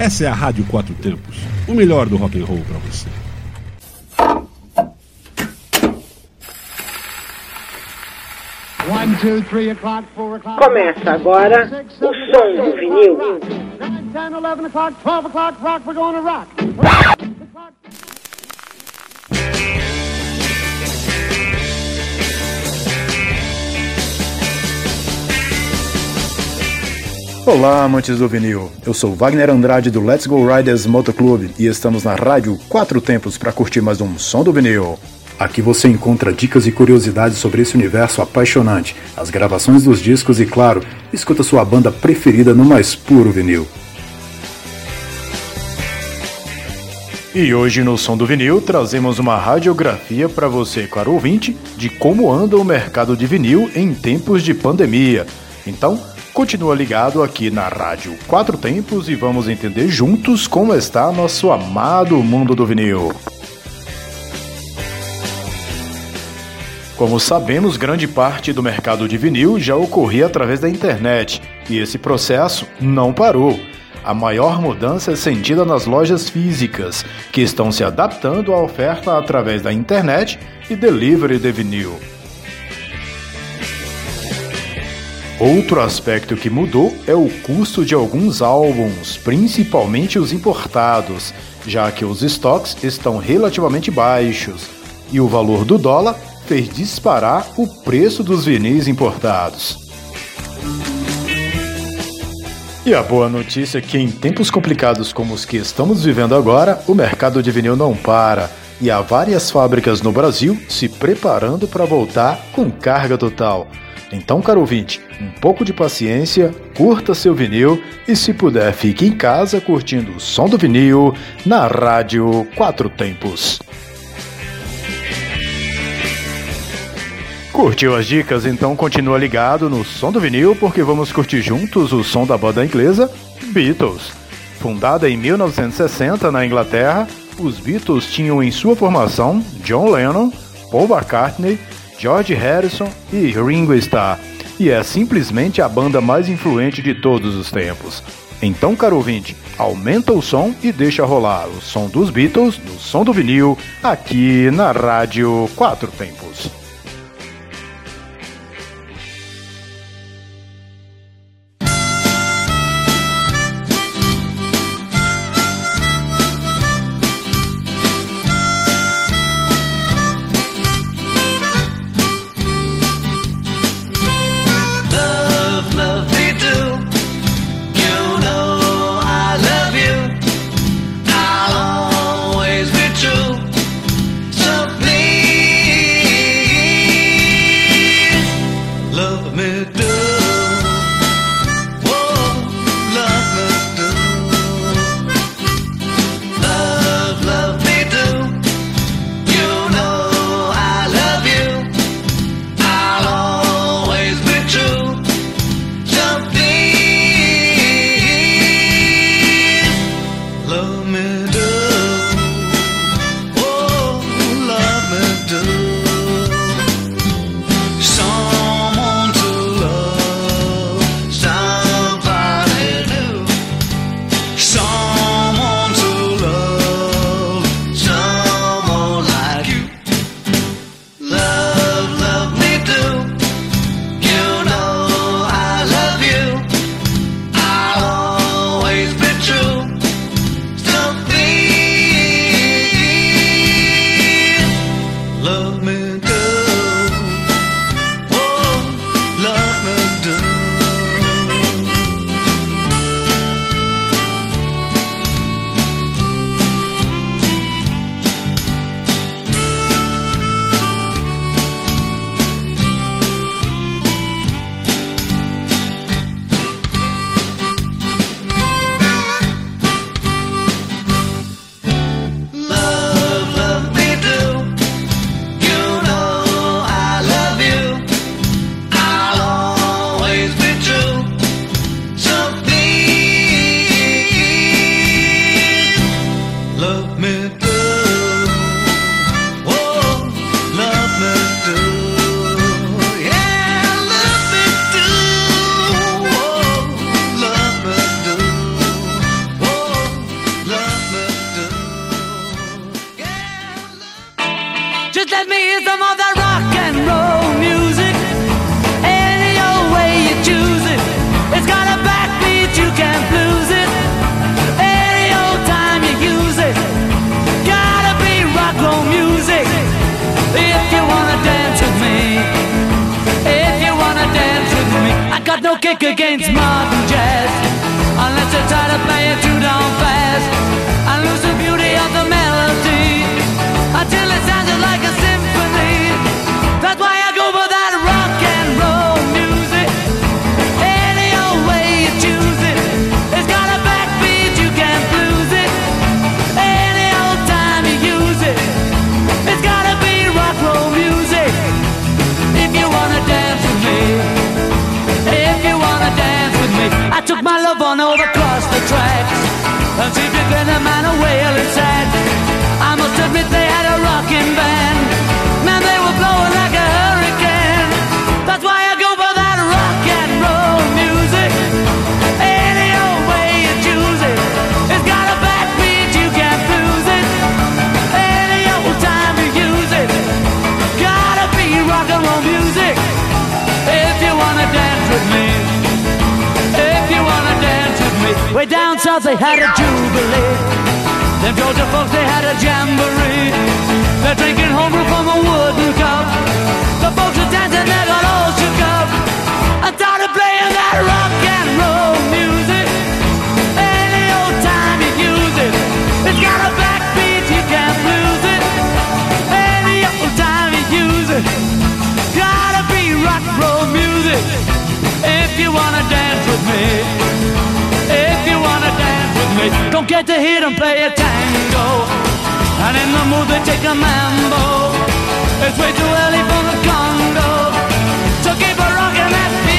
Essa é a Rádio Quatro Tempos, o melhor do rock and roll para você. Começa agora o som do vinil. Olá, amantes do vinil. Eu sou Wagner Andrade do Let's Go Riders Motoclube e estamos na rádio Quatro Tempos para curtir mais um som do vinil. Aqui você encontra dicas e curiosidades sobre esse universo apaixonante, as gravações dos discos e, claro, escuta sua banda preferida no mais puro vinil. E hoje no Som do Vinil trazemos uma radiografia para você, caro ouvinte, de como anda o mercado de vinil em tempos de pandemia. Então, continua ligado aqui na Rádio Quatro Tempos e vamos entender juntos como está nosso amado mundo do vinil. Como sabemos, grande parte do mercado de vinil já ocorria através da internet e esse processo não parou. A maior mudança é sentida nas lojas físicas, que estão se adaptando à oferta através da internet e delivery de vinil. Outro aspecto que mudou é o custo de alguns álbuns, principalmente os importados, já que os estoques estão relativamente baixos e o valor do dólar fez disparar o preço dos vinis importados. E a boa notícia é que em tempos complicados como os que estamos vivendo agora, o mercado de vinil não para e há várias fábricas no Brasil se preparando para voltar com carga total. Então, caro ouvinte, um pouco de paciência, curta seu vinil e, se puder, fique em casa curtindo o som do vinil na Rádio Quatro Tempos. Curtiu as dicas? Então continua ligado no som do vinil porque vamos curtir juntos o som da banda inglesa Beatles. Fundada em 1960 na Inglaterra, os Beatles tinham em sua formação John Lennon, Paul McCartney, George Harrison e Ringo Starr, e é simplesmente a banda mais influente de todos os tempos. Então, caro ouvinte, aumenta o som e deixa rolar o som dos Beatles no som do vinil aqui na Rádio Quatro Tempos. to hear them play a tango. And in the mood they take a mambo. It's way too early for the Congo. So keep a rockin' that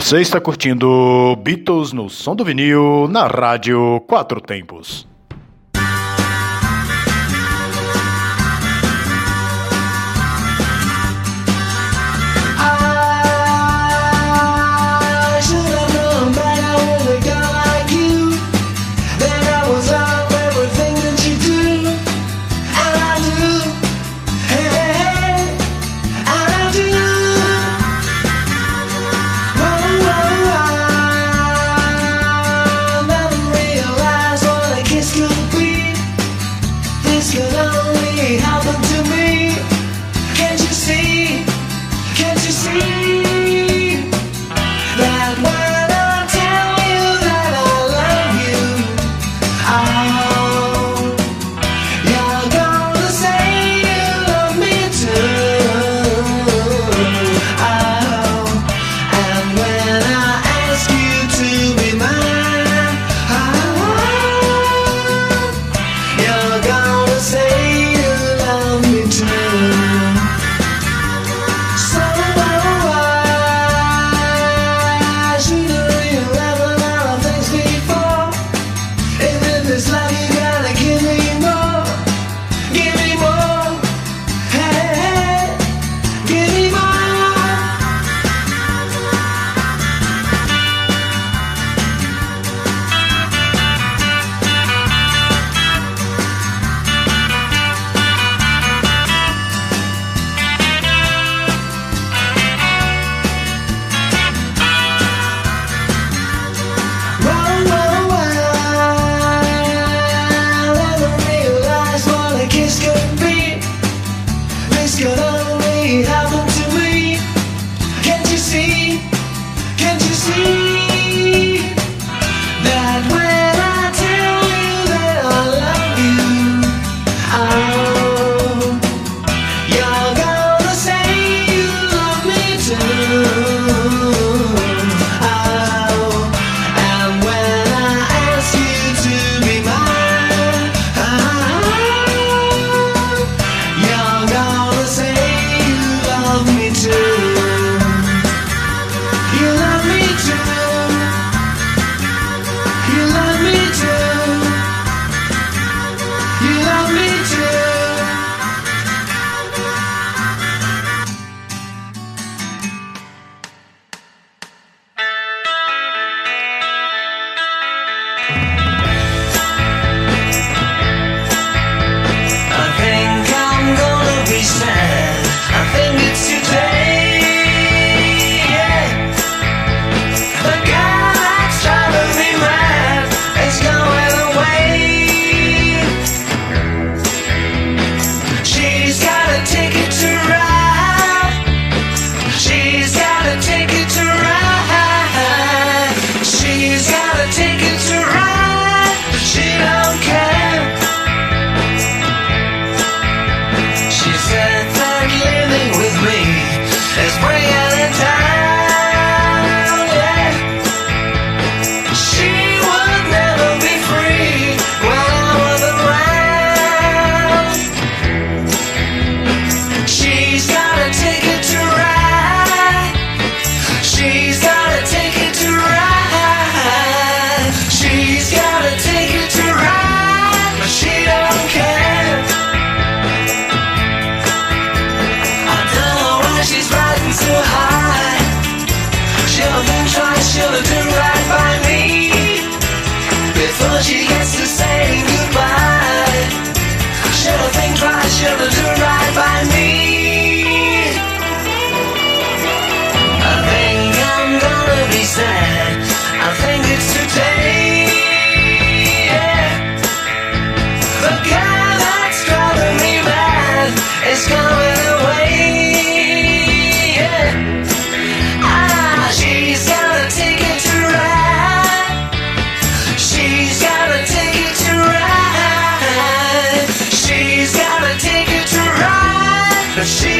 Você está curtindo Beatles no som do vinil na Rádio Quatro Tempos. says she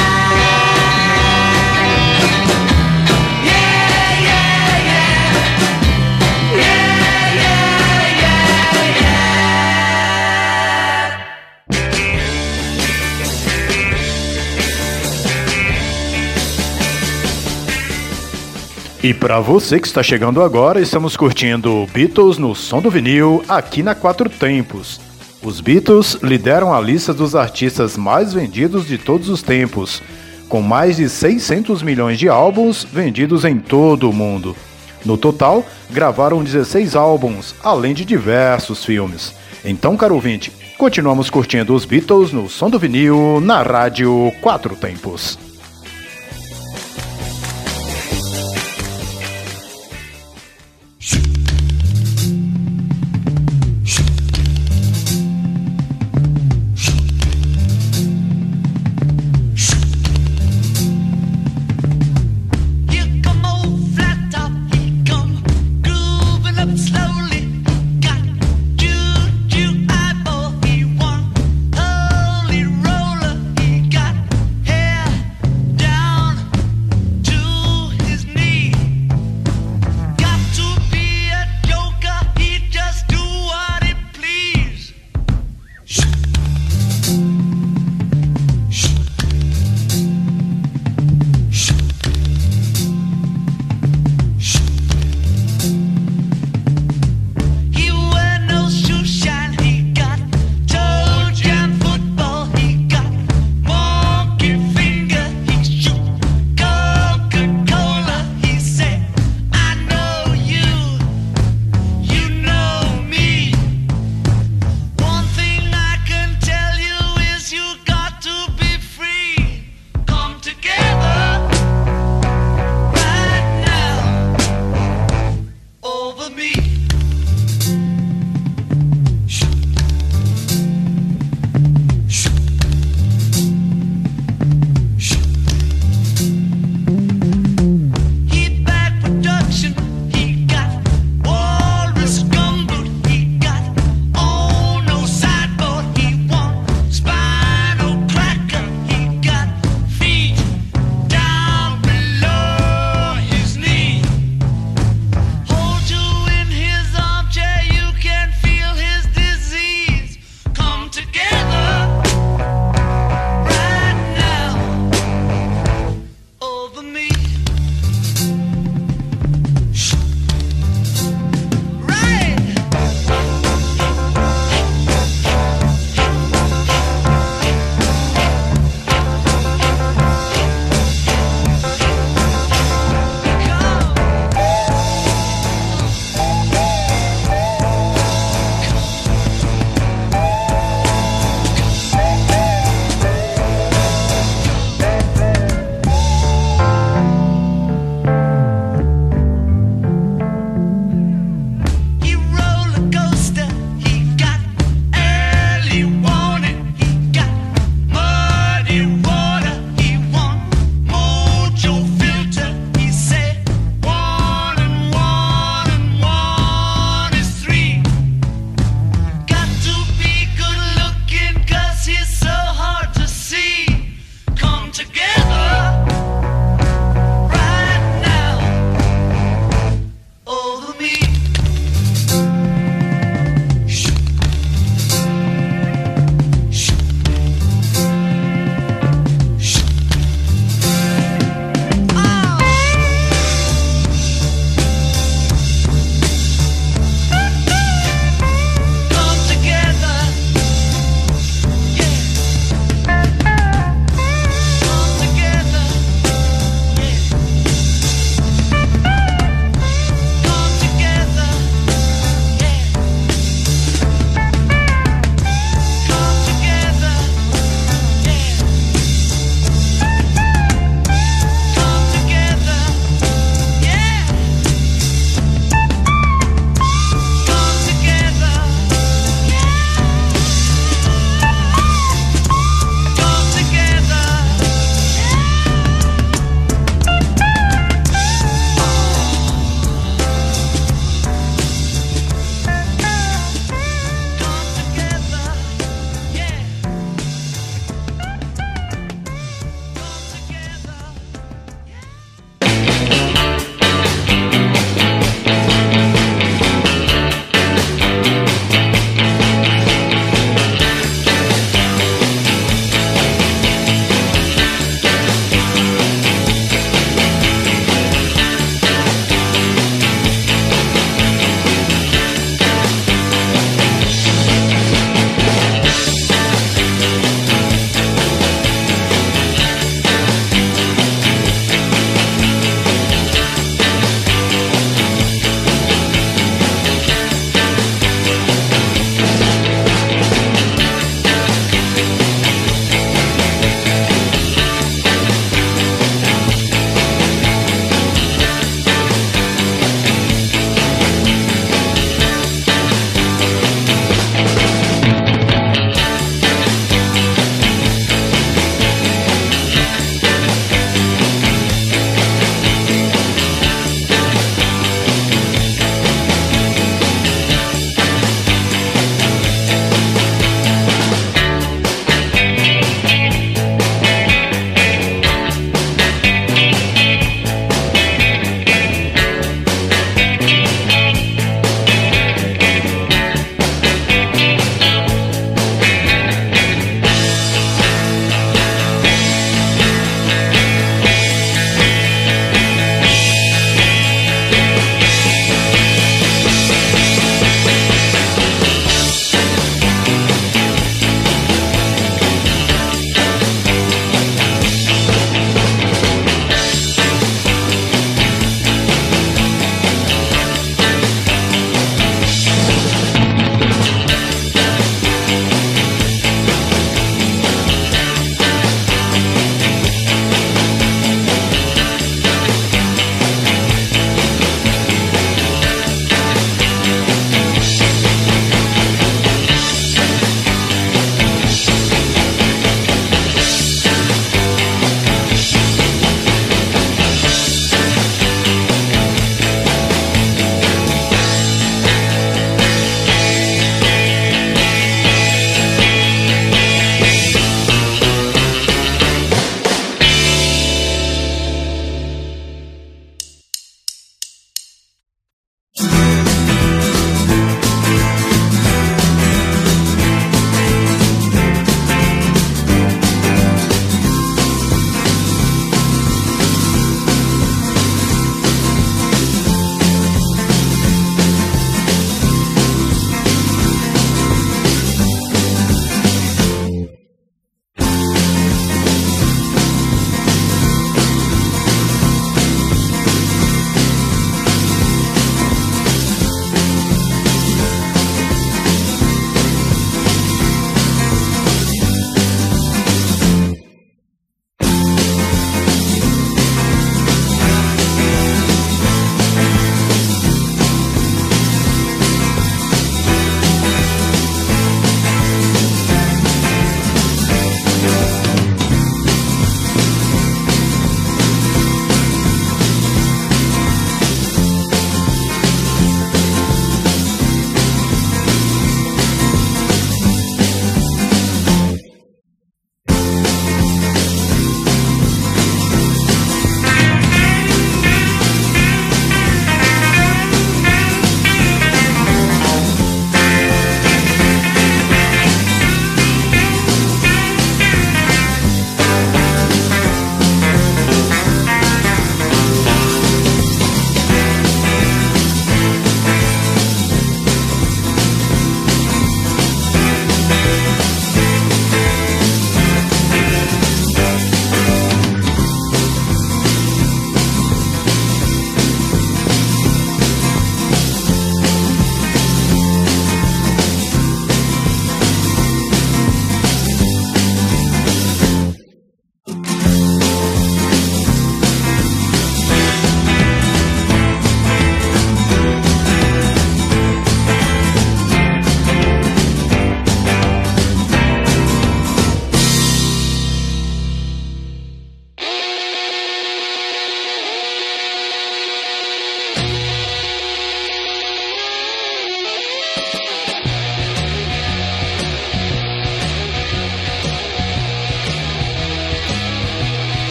E para você que está chegando agora, estamos curtindo Beatles no som do vinil aqui na Quatro Tempos. Os Beatles lideram a lista dos artistas mais vendidos de todos os tempos, com mais de 600 milhões de álbuns vendidos em todo o mundo. No total, gravaram 16 álbuns, além de diversos filmes. Então, caro ouvinte, continuamos curtindo os Beatles no som do vinil na Rádio Quatro Tempos.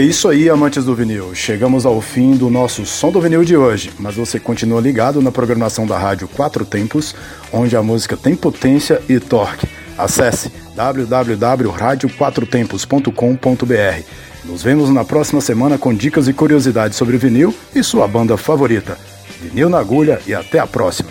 É isso aí, amantes do vinil. Chegamos ao fim do nosso Som do Vinil de hoje, mas você continua ligado na programação da Rádio Quatro Tempos, onde a música tem potência e torque. Acesse www.radioquatrotempos.com.br. Nos vemos na próxima semana com dicas e curiosidades sobre vinil e sua banda favorita. Vinil na agulha e até a próxima.